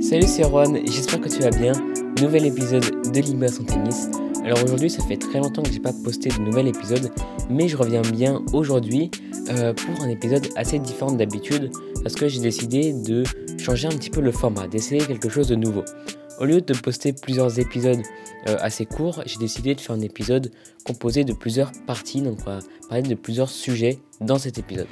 Salut c'est Juan, j'espère que tu vas bien. Nouvel épisode de Libération son tennis. Alors aujourd'hui ça fait très longtemps que j'ai pas posté de nouvel épisode, mais je reviens bien aujourd'hui euh, pour un épisode assez différent d'habitude parce que j'ai décidé de changer un petit peu le format, d'essayer quelque chose de nouveau. Au lieu de poster plusieurs épisodes euh, assez courts, j'ai décidé de faire un épisode composé de plusieurs parties, donc on va parler de plusieurs sujets dans cet épisode.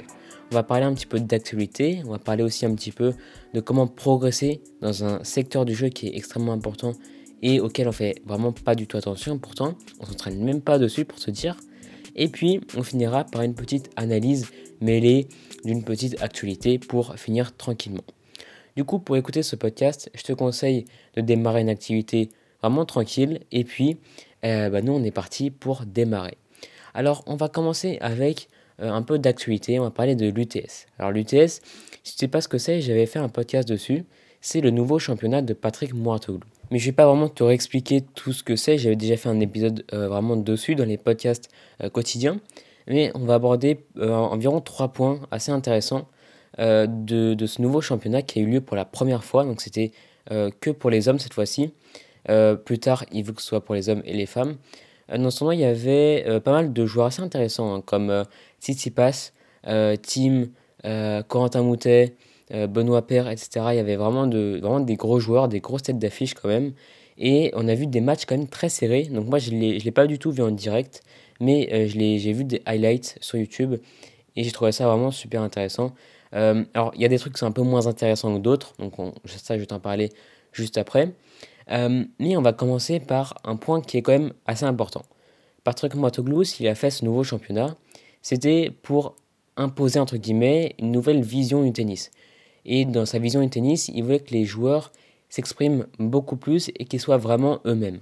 On va parler un petit peu d'actualité, on va parler aussi un petit peu de comment progresser dans un secteur du jeu qui est extrêmement important et auquel on fait vraiment pas du tout attention. Pourtant, on s'entraîne même pas dessus pour se dire. Et puis, on finira par une petite analyse mêlée d'une petite actualité pour finir tranquillement. Du coup, pour écouter ce podcast, je te conseille de démarrer une activité vraiment tranquille. Et puis, euh, bah, nous, on est parti pour démarrer. Alors, on va commencer avec un peu d'actualité, on va parler de l'UTS. Alors l'UTS, si tu sais pas ce que c'est, j'avais fait un podcast dessus, c'est le nouveau championnat de Patrick Mouratoglou. Mais je vais pas vraiment te réexpliquer tout ce que c'est, j'avais déjà fait un épisode euh, vraiment dessus dans les podcasts euh, quotidiens, mais on va aborder environ trois points assez intéressants de, de, ce nouveau championnat qui a eu lieu pour la première fois, donc c'était que pour les hommes cette fois-ci. plus tard, il veut que ce soit pour les hommes et les femmes. Dans ce tournoi, il y avait pas mal de joueurs assez intéressants, hein, comme Tsitsipas, euh, Tim, euh, Corentin Moutet, euh, Benoît Père, etc. Il y avait vraiment, de, vraiment des gros joueurs, des grosses têtes d'affiche quand même. Et on a vu des matchs quand même très serrés. Donc moi, je ne l'ai pas du tout vu en direct, mais j'ai vu des highlights sur YouTube et j'ai trouvé ça vraiment super intéressant. alors, il y a des trucs qui sont un peu moins intéressants que d'autres, donc ça, je vais t'en parler juste après. Mais on va commencer par un point qui est quand même assez important. Patrick Moitoglou, il a fait ce nouveau championnat, c'était pour imposer entre guillemets une nouvelle vision du tennis. Et dans sa vision du tennis, il voulait que les joueurs s'expriment beaucoup plus et qu'ils soient vraiment eux-mêmes.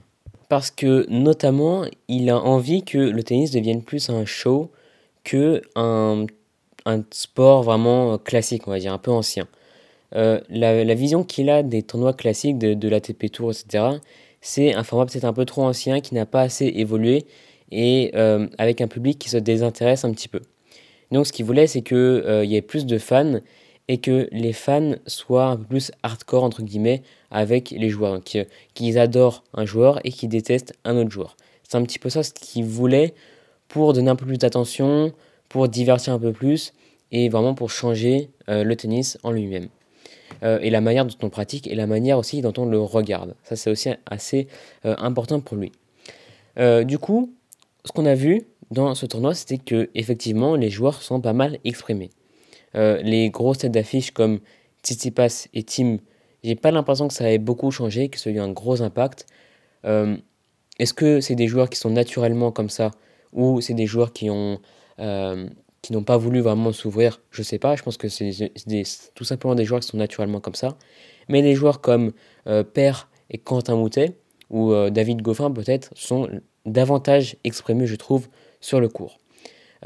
Parce que notamment, il a envie que le tennis devienne plus un show que un, un sport vraiment classique, on va dire, un peu ancien. Euh, la, vision qu'il a des tournois classiques de, de l'ATP Tour, etc., c'est un format peut-être un peu trop ancien qui n'a pas assez évolué et euh, avec un public qui se désintéresse un petit peu. Donc ce qu'il voulait, c'est qu'il euh, y ait plus de fans et que les fans soient un peu plus hardcore, entre guillemets, avec les joueurs. Qu'ils adorent un joueur et qu'ils détestent un autre joueur. C'est un petit peu ça ce qu'il voulait pour donner un peu plus d'attention, pour divertir un peu plus et vraiment pour changer euh, le tennis en lui-même. Et la manière dont on pratique et la manière aussi dont on le regarde. Ça, c'est aussi assez important pour lui. du coup, ce qu'on a vu dans ce tournoi, c'était que effectivement les joueurs sont pas mal exprimés. Euh, les grosses têtes d'affiche comme Tsitsipas et Tim, j'ai pas l'impression que ça ait beaucoup changé, que ça ait eu un gros impact. Euh, est-ce que c'est des joueurs qui sont naturellement comme ça ou c'est des joueurs qui ont euh, qui n'ont pas voulu vraiment s'ouvrir Je sais pas. Je pense que c'est tout simplement des joueurs qui sont naturellement comme ça. Mais des joueurs comme Père et Quentin Moutet ou David Goffin peut-être sont davantage exprimés, je trouve, sur le cours.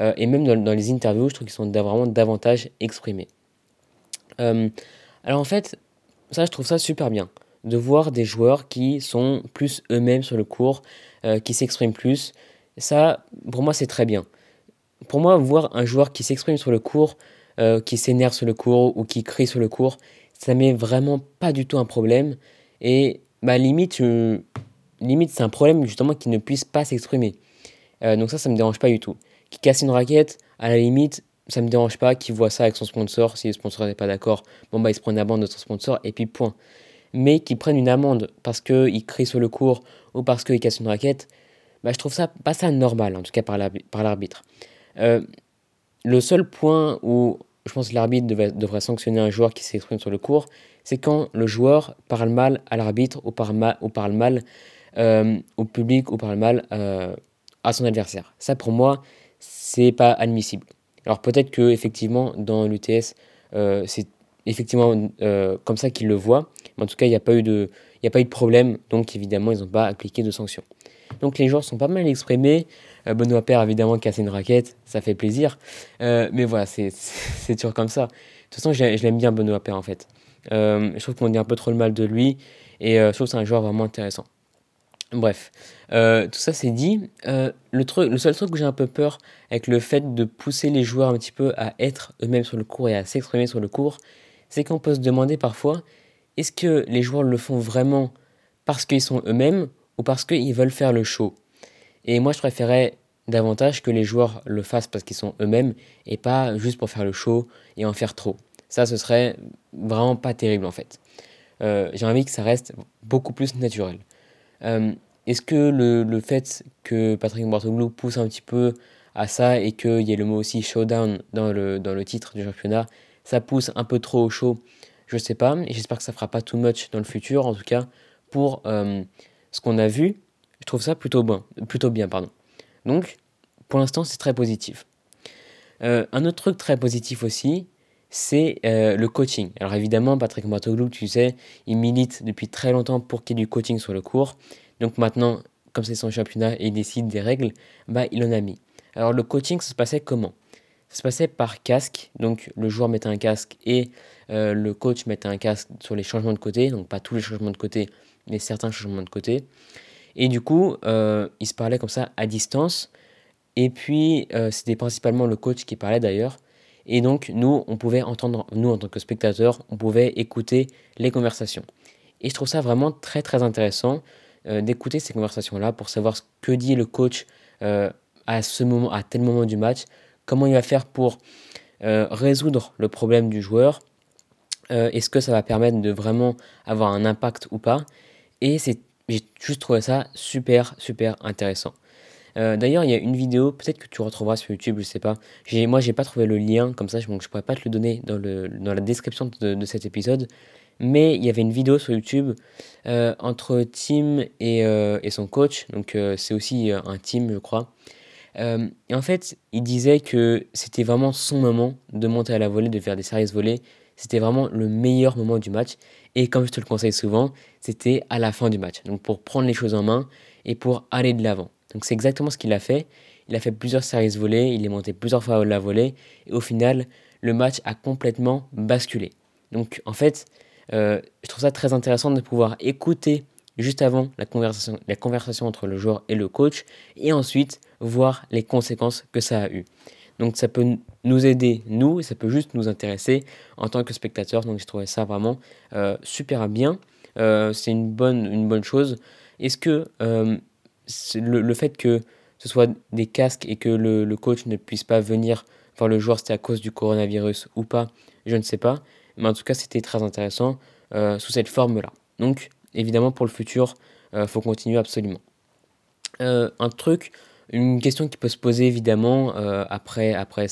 Euh, et même dans, les interviews, je trouve qu'ils sont vraiment davantage exprimés. Euh, alors en fait, ça, je trouve ça super bien, de voir des joueurs qui sont plus eux-mêmes sur le cours, euh, qui s'expriment plus. Ça, pour moi, c'est très bien. Pour moi, voir un joueur qui s'exprime sur le cours, qui s'énerve sur le cours ou qui crie sur le cours, ça met vraiment pas du tout un problème. Et bah, limite, limite, c'est un problème justement qu'il ne puisse pas s'exprimer. Euh, donc ça, ça me dérange pas du tout. Qui casse une raquette, à la limite, ça me dérange pas. Qui voit ça avec son sponsor, si le sponsor n'est pas d'accord, bon bah il se prend une amende de son sponsor et puis point. Mais qu'il prenne une amende parce qu'il crie sur le cours ou parce qu'il casse une raquette, bah, je trouve ça pas ça normal, en tout cas par l'arbitre. Euh, le seul point où je pense que l'arbitre devrait, sanctionner un joueur qui s'exprime sur le cours, c'est quand le joueur parle mal à l'arbitre ou, parle mal euh, au public ou parle mal euh, à son adversaire. Ça, pour moi, c'est pas admissible. Alors peut-être que effectivement dans l'UTS, c'est effectivement comme ça qu'ils le voient, mais en tout cas, il n'y a pas eu de, a pas eu de problème, donc évidemment, ils n'ont pas appliqué de sanctions. Donc les joueurs sont pas mal exprimés. Benoît Père, évidemment, cassé une raquette, ça fait plaisir. mais voilà, c'est toujours comme ça. De toute façon, je, l'aime bien, Benoît Père, en fait. je trouve qu'on dit un peu trop le mal de lui, et je trouve que c'est un joueur vraiment intéressant. Bref, euh, tout ça c'est dit. Euh, le, truc, le seul truc que j'ai un peu peur avec le fait de pousser les joueurs un petit peu à être eux-mêmes sur le cours et à s'exprimer sur le cours, c'est qu'on peut se demander parfois est-ce que les joueurs le font vraiment parce qu'ils sont eux-mêmes ou parce qu'ils veulent faire le show Et moi, je préférais davantage que les joueurs le fassent parce qu'ils sont eux-mêmes et pas juste pour faire le show et en faire trop. Ça, ce serait vraiment pas terrible en fait. Euh, j'ai envie que ça reste beaucoup plus naturel. Euh, est-ce que le, fait que Patrick Bartoglou pousse un petit peu à ça et qu'il y ait le mot aussi showdown dans le, dans le titre du championnat, ça pousse un peu trop au show? Je sais pas, et j'espère que ça fera pas too much dans le futur. En tout cas, pour euh, ce qu'on a vu, je trouve ça plutôt bien. Plutôt bien pardon. Donc, pour l'instant, c'est très positif. Euh, un autre truc très positif aussi, c'est euh, le coaching. Alors évidemment, Patrick Matoglou, tu sais, il milite depuis très longtemps pour qu'il y ait du coaching sur le cours. Donc maintenant, comme c'est son championnat et il décide des règles, bah, il en a mis. Alors le coaching, ça se passait comment? Ça se passait par casque. Donc le joueur mettait un casque et euh, le coach mettait un casque sur les changements de côté. Donc pas tous les changements de côté, mais certains changements de côté. Et du coup, euh, il se parlait comme ça à distance. Et puis, euh, c'était principalement le coach qui parlait d'ailleurs. Et donc, nous, on pouvait entendre, nous, en tant que spectateurs, on pouvait écouter les conversations. Et je trouve ça vraiment très, très intéressant euh, d'écouter ces conversations-là pour savoir ce que dit le coach à ce moment, à tel moment du match, comment il va faire pour résoudre le problème du joueur, est-ce que ça va permettre de vraiment avoir un impact ou pas? Et j'ai juste trouvé ça super, super intéressant. D'ailleurs, il y a une vidéo, peut-être que tu retrouveras sur YouTube, je sais pas. Moi, j'ai pas trouvé le lien comme ça, donc je pourrais pas te le donner dans, le, dans la description de, cet épisode mais il y avait une vidéo sur YouTube euh, entre Tim et, euh, et, son coach, donc euh, c'est aussi un team, je crois. et en fait, il disait que c'était vraiment son moment de monter à la volée, de faire des séries volées. C'était vraiment le meilleur moment du match. Et comme je te le conseille souvent, c'était à la fin du match. Donc pour prendre les choses en main et pour aller de l'avant. Donc c'est exactement ce qu'il a fait. Il a fait plusieurs séries volées, il est monté plusieurs fois à la volée. Et au final, le match a complètement basculé. Donc en fait, euh, je trouve ça très intéressant de pouvoir écouter juste avant la conversation, la conversation entre le joueur et le coach et ensuite voir les conséquences que ça a eu. Donc ça peut nous aider, nous, et ça peut juste nous intéresser en tant que spectateur. Donc j'ai trouvé ça vraiment euh, super bien. Euh, c'est une bonne, une bonne chose. Est-ce que le, le, fait que ce soit des casques et que le, le coach ne puisse pas venir voir le joueur, c'était à cause du coronavirus ou pas, je ne sais pas. Mais en tout cas, c'était très intéressant euh, sous cette forme-là. Donc, évidemment, pour le futur, il euh, faut continuer absolument. Euh, un truc, une question qui peut se poser évidemment après, après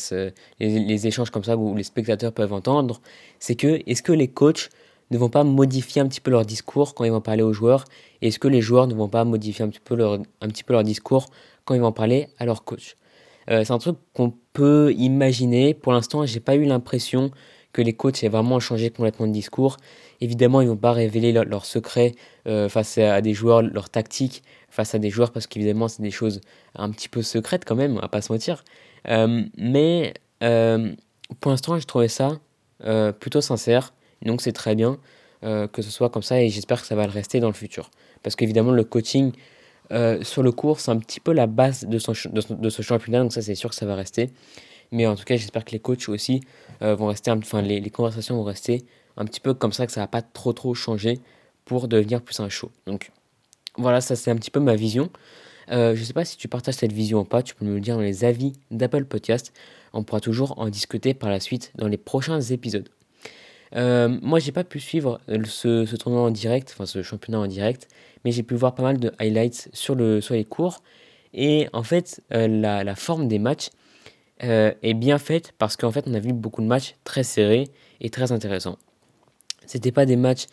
les, échanges comme ça où les spectateurs peuvent entendre, c'est que est-ce que les coachs ne vont pas modifier un petit peu leur discours quand ils vont parler aux joueurs? Est-ce que les joueurs ne vont pas modifier un petit peu leur, un petit peu leur discours quand ils vont parler à leur coach? C'est un truc qu'on peut imaginer. Pour l'instant, j'ai pas eu l'impression que les coachs aient vraiment changé complètement de discours. Évidemment, ils ne vont pas révéler leurs leur secrets euh, face à, des joueurs, leurs tactiques face à des joueurs, parce qu'évidemment, c'est des choses un petit peu secrètes quand même, va pas se mentir. Euh, mais euh, pour l'instant, je trouvais ça plutôt sincère, donc c'est très bien que ce soit comme ça, et j'espère que ça va le rester dans le futur. Parce qu'évidemment, le coaching sur le cours, c'est un petit peu la base de, son, de ce championnat, donc ça, c'est sûr que ça va rester. Mais en tout cas, j'espère que les coachs aussi euh, vont rester, enfin, les, les, conversations vont rester un petit peu comme ça, que ça va pas trop trop changer pour devenir plus un show. Donc voilà, ça c'est un petit peu ma vision. Euh, je ne sais pas si tu partages cette vision ou pas, tu peux me le dire dans les avis d'Apple Podcast. On pourra toujours en discuter par la suite dans les prochains épisodes. Euh, moi, j'ai pas pu suivre ce, ce, tournoi en direct, enfin ce championnat en direct, mais j'ai pu voir pas mal de highlights sur, le, sur les cours. Et en fait, euh, la, la, forme des matchs euh, est bien faite parce qu'en fait on a vu beaucoup de matchs très serrés et très intéressants. C'était pas des matchs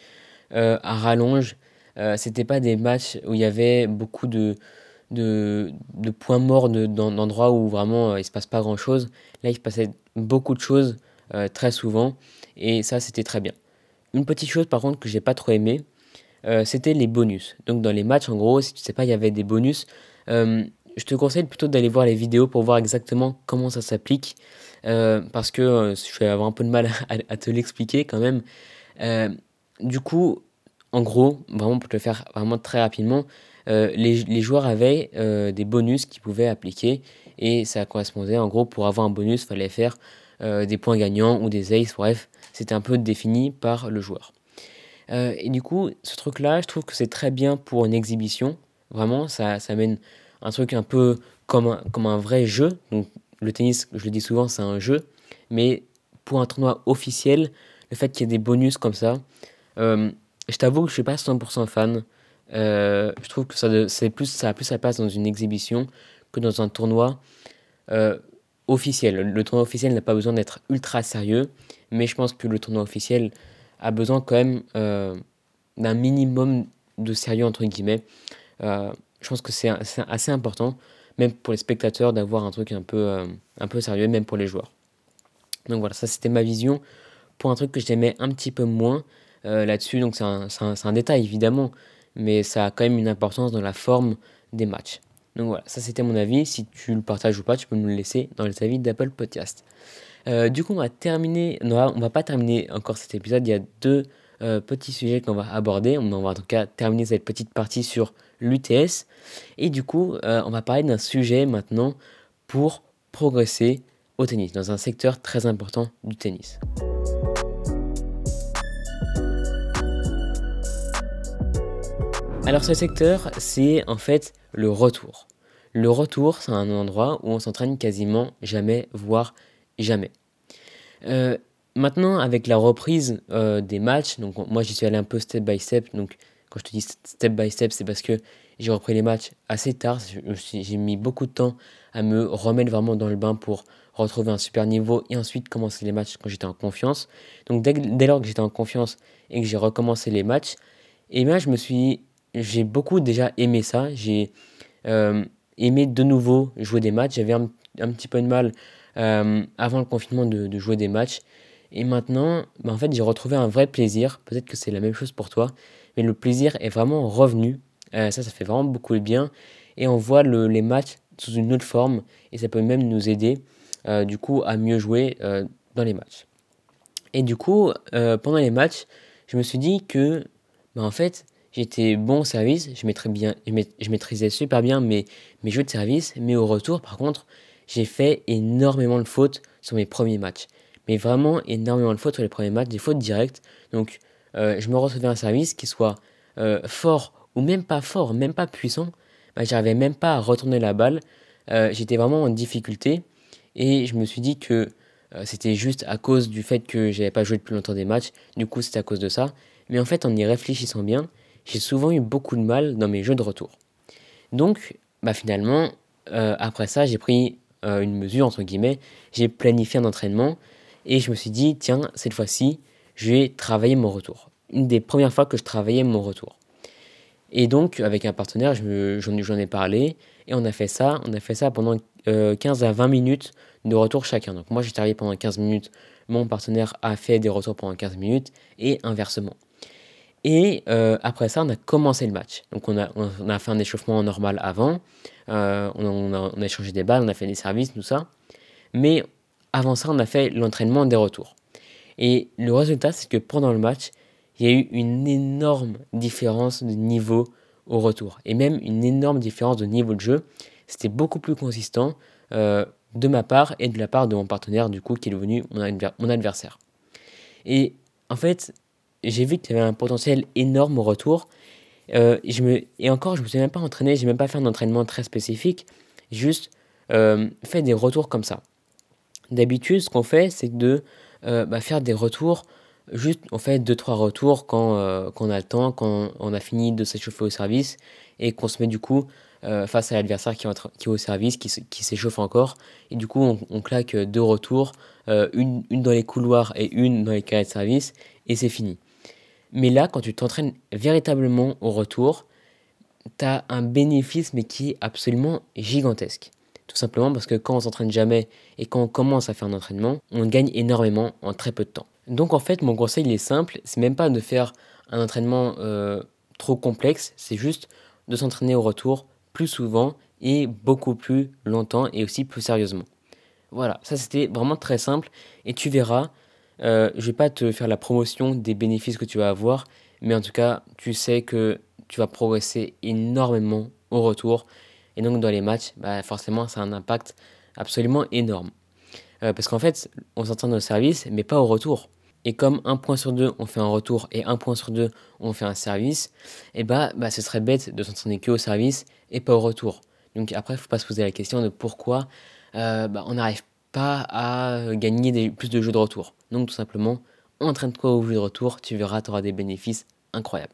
euh, à rallonge, euh, c'était pas des matchs où il y avait beaucoup de, de, points morts d'endroits où vraiment il se passe pas grand chose. Là il se passait beaucoup de choses très souvent et ça c'était très bien. Une petite chose par contre que j'ai pas trop aimé, c'était les bonus. Donc dans les matchs en gros, si tu sais pas, il y avait des bonus je te conseille plutôt d'aller voir les vidéos pour voir exactement comment ça s'applique. Euh, parce que euh, je vais avoir un peu de mal à, te l'expliquer quand même. Euh, du coup, en gros, vraiment pour te le faire vraiment très rapidement, les, joueurs avaient des bonus qu'ils pouvaient appliquer et ça correspondait en gros pour avoir un bonus, il fallait faire des points gagnants ou des aces, bref, c'était un peu défini par le joueur. Et du coup, ce truc-là, je trouve que c'est très bien pour une exhibition. Vraiment, ça, ça amène un truc un peu comme un, comme un vrai jeu. Donc, le tennis, je le dis souvent, c'est un jeu. Mais pour un tournoi officiel, le fait qu'il y ait des bonus comme ça, euh, je t'avoue que je suis pas 100% fan. Euh, je trouve que ça, c'est plus, ça a plus sa place dans une exhibition que dans un tournoi euh, officiel. Le tournoi officiel n'a pas besoin d'être ultra sérieux, mais je pense que le tournoi officiel a besoin quand même d'un minimum de sérieux, entre guillemets. Je pense que c'est assez important, même pour les spectateurs, d'avoir un truc un peu, un peu sérieux, même pour les joueurs. Donc voilà, ça c'était ma vision pour un truc que j'aimais un petit peu moins euh, là-dessus. Donc c'est un, un, détail évidemment, mais ça a quand même une importance dans la forme des matchs. Donc voilà, ça c'était mon avis. Si tu le partages ou pas, tu peux me le laisser dans les avis d'Apple Podcast. Euh, du coup, on va terminer. Non, on va pas terminer encore cet épisode. Il y a deux euh, petits sujets qu'on va aborder. On va en tout cas terminer cette petite partie sur l'UTS. Et du coup, on va parler d'un sujet maintenant pour progresser au tennis, dans un secteur très important du tennis. Alors ce secteur, c'est en fait le retour. Le retour, c'est un endroit où on s'entraîne quasiment jamais, voire jamais. Euh, maintenant, avec la reprise euh, des matchs, donc moi j'y suis allé un peu step by step, donc quand je te dis step by step, c'est parce que j'ai repris les matchs assez tard, j'ai mis beaucoup de temps à me remettre vraiment dans le bain pour retrouver un super niveau et ensuite commencer les matchs quand j'étais en confiance. Donc dès, dès lors que j'étais en confiance et que j'ai recommencé les matchs, et eh bien je me suis, j'ai beaucoup déjà aimé ça. J'ai euh, aimé de nouveau jouer des matchs. J'avais un, un, petit peu de mal euh, avant le confinement de, de, jouer des matchs. Et maintenant, bah en fait, j'ai retrouvé un vrai plaisir. Peut-être que c'est la même chose pour toi, mais le plaisir est vraiment revenu. Euh, ça, ça fait vraiment beaucoup de bien. Et on voit le, les matchs sous une autre forme et ça peut même nous aider euh, du coup à mieux jouer euh, dans les matchs. Et du coup, pendant les matchs, je me suis dit que, bah, en fait, j'étais bon au service, je, maîtrisais super bien mes jeux de service, mais au retour, par contre, j'ai fait énormément de fautes sur mes premiers matchs. Mais vraiment énormément de fautes sur les premiers matchs, des fautes directes. Donc, je me retrouvais un service qui soit fort ou même pas fort, même pas puissant. Bah, J'arrivais même pas à retourner la balle. J'étais vraiment en difficulté. Et je me suis dit que euh, c'était juste à cause du fait que j'avais pas joué depuis longtemps des matchs. Du coup, c'était à cause de ça. Mais en fait, en y réfléchissant bien, j'ai souvent eu beaucoup de mal dans mes jeux de retour. Donc, bah finalement, euh, après ça, j'ai pris euh, une mesure, entre guillemets. J'ai planifié un entraînement et je me suis dit, tiens, cette fois-ci, je vais travailler mon retour. Une des premières fois que je travaillais mon retour. Et donc, avec un partenaire, j'en ai parlé et on a fait ça. On a fait ça pendant 15 à 20 minutes de retour chacun. Donc moi j'ai travaillé pendant 15 minutes, mon partenaire a fait des retours pendant 15 minutes et inversement. Et euh, après ça, on a commencé le match. Donc on a, on a fait un échauffement normal avant, euh, on, a, échangé des balles, on a fait des services, tout ça. Mais avant ça, on a fait l'entraînement des retours. Et le résultat, c'est que pendant le match, il y a eu une énorme différence de niveau au retour. Et même une énorme différence de niveau de jeu. C'était beaucoup plus consistant. Euh, de ma part et de la part de mon partenaire, du coup, qui est devenu mon, adversaire. Et en fait, j'ai vu qu'il y avait un potentiel énorme au retour. Euh, je me, et encore, je ne me suis même pas entraîné, j'ai même pas fait un entraînement très spécifique, juste euh, fait des retours comme ça. D'habitude, ce qu'on fait, c'est de euh, bah, faire des retours, juste on fait 2-3 retours quand, quand, on a le temps, quand on a fini de s'échauffer au service et qu'on se met du coup euh, face à l'adversaire qui, est au service, qui, s'échauffe encore. Et du coup, on, claque deux retours, euh, une, une, dans les couloirs et une dans les carrés de service, et c'est fini. Mais là, quand tu t'entraînes véritablement au retour, tu as un bénéfice, mais qui est absolument gigantesque. Tout simplement parce que quand on s'entraîne jamais et quand on commence à faire un entraînement, on gagne énormément en très peu de temps. Donc en fait, mon conseil il est simple, c'est même pas de faire un entraînement euh, trop complexe, c'est juste de s'entraîner au retour plus souvent et beaucoup plus longtemps et aussi plus sérieusement. Voilà, ça c'était vraiment très simple et tu verras, euh, je vais pas te faire la promotion des bénéfices que tu vas avoir, mais en tout cas, tu sais que tu vas progresser énormément au retour et donc dans les matchs, bah forcément, ça a un impact absolument énorme. Euh, parce qu'en fait, on s'entraîne au service, mais pas au retour. et comme un point sur deux on fait un retour et un point sur deux on fait un service, eh bah, bah ce serait bête de s'entraîner que au service et pas au retour. Donc après, il faut pas se poser la question de pourquoi euh, bah, on n'arrive pas à gagner plus de jeux de retour. Donc tout simplement, entraîne-toi au jeu de retour, tu verras, tu auras des bénéfices incroyables.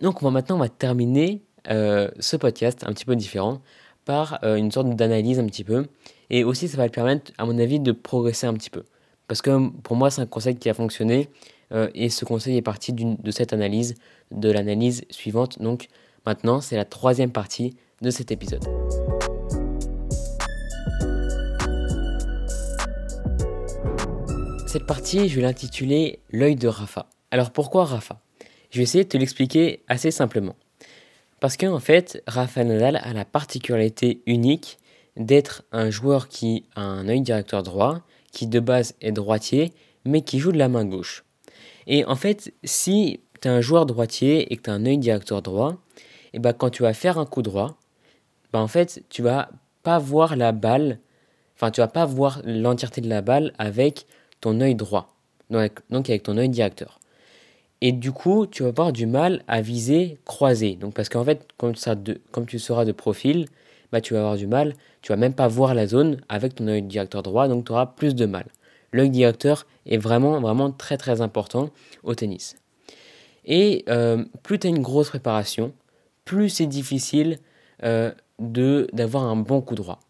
Donc maintenant on va terminer ce podcast un petit peu différent par euh, une sorte d'analyse un petit peu. Et aussi ça va te permettre, à mon avis, de progresser un petit peu. Parce que pour moi, c'est un conseil qui a fonctionné. Euh, et ce conseil est parti de cette analyse, de l'analyse suivante. Donc maintenant, c'est la troisième partie de cet épisode. Cette partie, je vais l'intituler L'œil de Rafa. Alors pourquoi Rafa? Je vais essayer de te l'expliquer assez simplement. Parce qu'en fait, Rafa Nadal a la particularité unique d'être un joueur qui a un œil directeur droit, qui de base est droitier, mais qui joue de la main gauche. Et en fait, si tu es un joueur droitier et que tu as un œil directeur droit, et ben quand tu vas faire un coup droit, ben en fait, tu vas pas voir la balle, enfin, tu vas pas voir l'entièreté de la balle avec ton œil droit, donc avec ton œil directeur. Et du coup, tu vas avoir du mal à viser croisé. Donc, parce qu'en fait, comme, ça tu seras de profil, bah, tu vas avoir du mal, tu vas même pas voir la zone avec ton œil directeur droit, donc tu auras plus de mal. L'œil directeur est vraiment, vraiment très, très important au tennis. Et euh, plus tu as une grosse préparation, plus c'est difficile euh, d'avoir un bon coup droit.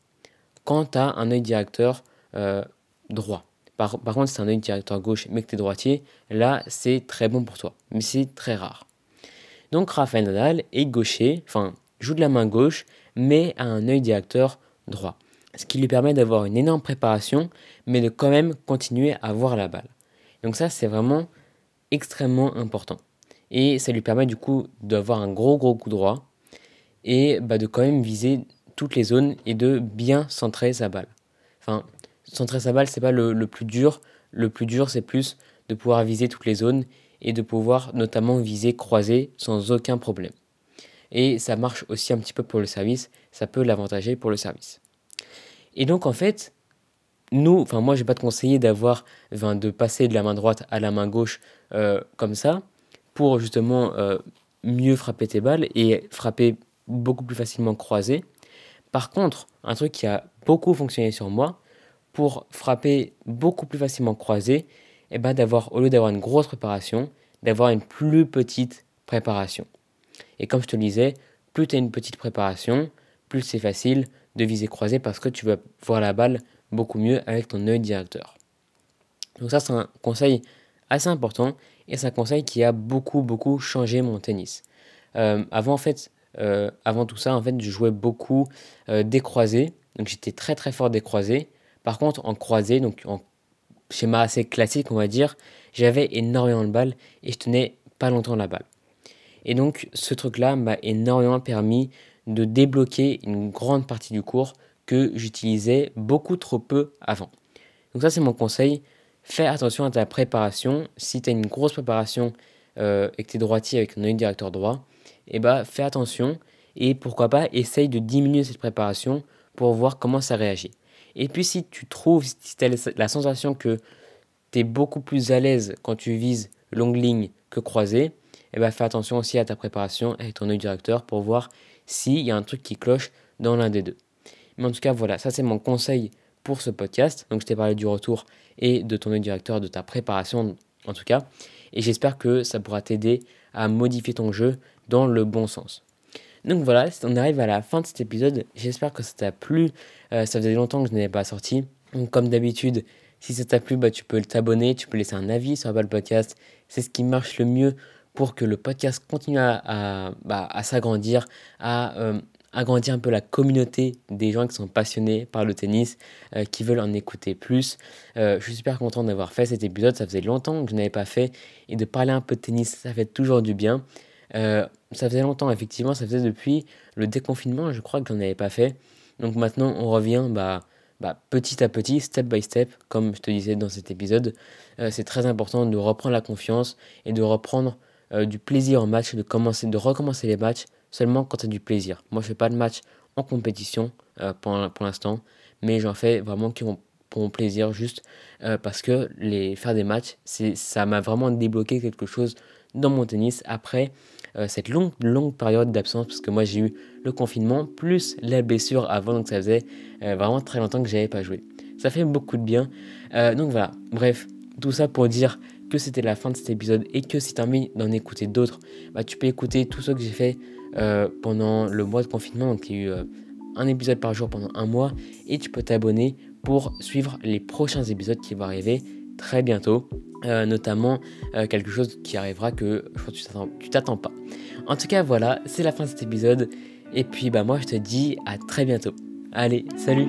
Quand tu as un œil directeur euh, droit. Par, contre, si tu as un œil directeur gauche mais que tu es droitier, là, c'est très bon pour toi. Mais c'est très rare. Donc, Rafael Nadal est gaucher, enfin, joue de la main gauche, mais a un œil directeur droit. Ce qui lui permet d'avoir une énorme préparation, mais de quand même continuer à voir la balle. Donc ça, c'est vraiment extrêmement important. Et ça lui permet du coup d'avoir un gros gros coup droit et bah, de quand même viser toutes les zones et de bien centrer sa balle. Centrer sa balle, c'est pas le, plus dur. Le plus dur, c'est plus de pouvoir viser toutes les zones et de pouvoir notamment viser croisé sans aucun problème. Et ça marche aussi un petit peu pour le service, ça peut l'avantager pour le service. Et donc en fait, nous, enfin moi j'ai pas de conseiller d'avoir, de passer de la main droite à la main gauche euh, comme ça, pour justement euh, mieux frapper tes balles et frapper beaucoup plus facilement croisé. Par contre, un truc qui a beaucoup fonctionné sur moi, pour frapper beaucoup plus facilement croisé, et eh ben d'avoir, au lieu d'avoir une grosse préparation, d'avoir une plus petite préparation. Et comme je te le disais, plus tu as une petite préparation, plus c'est facile de viser croisé parce que tu vas voir la balle beaucoup mieux avec ton œil directeur. Donc ça c'est un conseil assez important et c'est un conseil qui a beaucoup beaucoup changé mon tennis. Euh, avant en fait, euh, avant tout ça en fait, je jouais beaucoup euh, des croisés, donc j'étais très très fort des croisés. Par contre en croisé, donc en schéma assez classique on va dire, j'avais énormément de balles et je tenais pas longtemps la balle. Et donc ce truc-là m'a énormément permis de débloquer une grande partie du cours que j'utilisais beaucoup trop peu avant. Donc ça c'est mon conseil. Fais attention à ta préparation. Si tu as une grosse préparation euh, et que tu es droitier avec un œil directeur droit, eh ben, fais attention et pourquoi pas essaye de diminuer cette préparation pour voir comment ça réagit. Et puis si tu trouves, si tu as la sensation que tu es beaucoup plus à l'aise quand tu vises longue ligne que croisé, eh ben, fais attention aussi à ta préparation avec ton œil directeur pour voir s'il y a un truc qui cloche dans l'un des deux. Mais en tout cas, voilà, ça c'est mon conseil pour ce podcast. Donc je t'ai parlé du retour et de ton œil directeur, de ta préparation en tout cas. Et j'espère que ça pourra t'aider à modifier ton jeu dans le bon sens. Donc voilà, on arrive à la fin de cet épisode. J'espère que ça t'a plu. Euh, ça faisait longtemps que je n'avais pas sorti. Donc comme d'habitude, si ça t'a plu, bah, tu peux t'abonner, tu peux laisser un avis sur Apple Podcast. C'est ce qui marche le mieux pour que le podcast continue à, bah, s'agrandir, à euh, agrandir un peu la communauté des gens qui sont passionnés par le tennis, euh, qui veulent en écouter plus. Je suis super content d'avoir fait cet épisode, ça faisait longtemps que je n'avais pas fait, et de parler un peu de tennis, ça fait toujours du bien. Ça faisait longtemps, effectivement, ça faisait depuis le déconfinement, je crois que je n'en avais pas fait. Donc maintenant, on revient bah, bah, petit à petit, step by step, comme je te disais dans cet épisode. c'est très important de reprendre la confiance et de reprendre euh, du plaisir en match, de, commencer, de recommencer les matchs seulement quand tu as du plaisir. Moi, je fais pas de match en compétition euh, pour, pour l'instant, mais j'en fais vraiment qui ont pour mon plaisir, juste parce que les faire des matchs, ça m'a vraiment débloqué quelque chose dans mon tennis après cette longue, longue période d'absence, parce que moi j'ai eu le confinement plus la blessure avant, donc ça faisait vraiment très longtemps que j'avais pas joué. Ça fait beaucoup de bien. donc voilà, bref, tout ça pour dire que c'était la fin de cet épisode et que si tu as envie d'en écouter d'autres, bah, tu peux écouter tout ce que j'ai fait euh, pendant le mois de confinement. Donc il y a eu euh, un épisode par jour pendant un mois et tu peux t'abonner pour suivre les prochains épisodes qui vont arriver très bientôt. Euh, notamment quelque chose qui arrivera que je crois que tu t'attends pas. En tout cas voilà, c'est la fin de cet épisode. Et puis bah moi je te dis à très bientôt. Allez, salut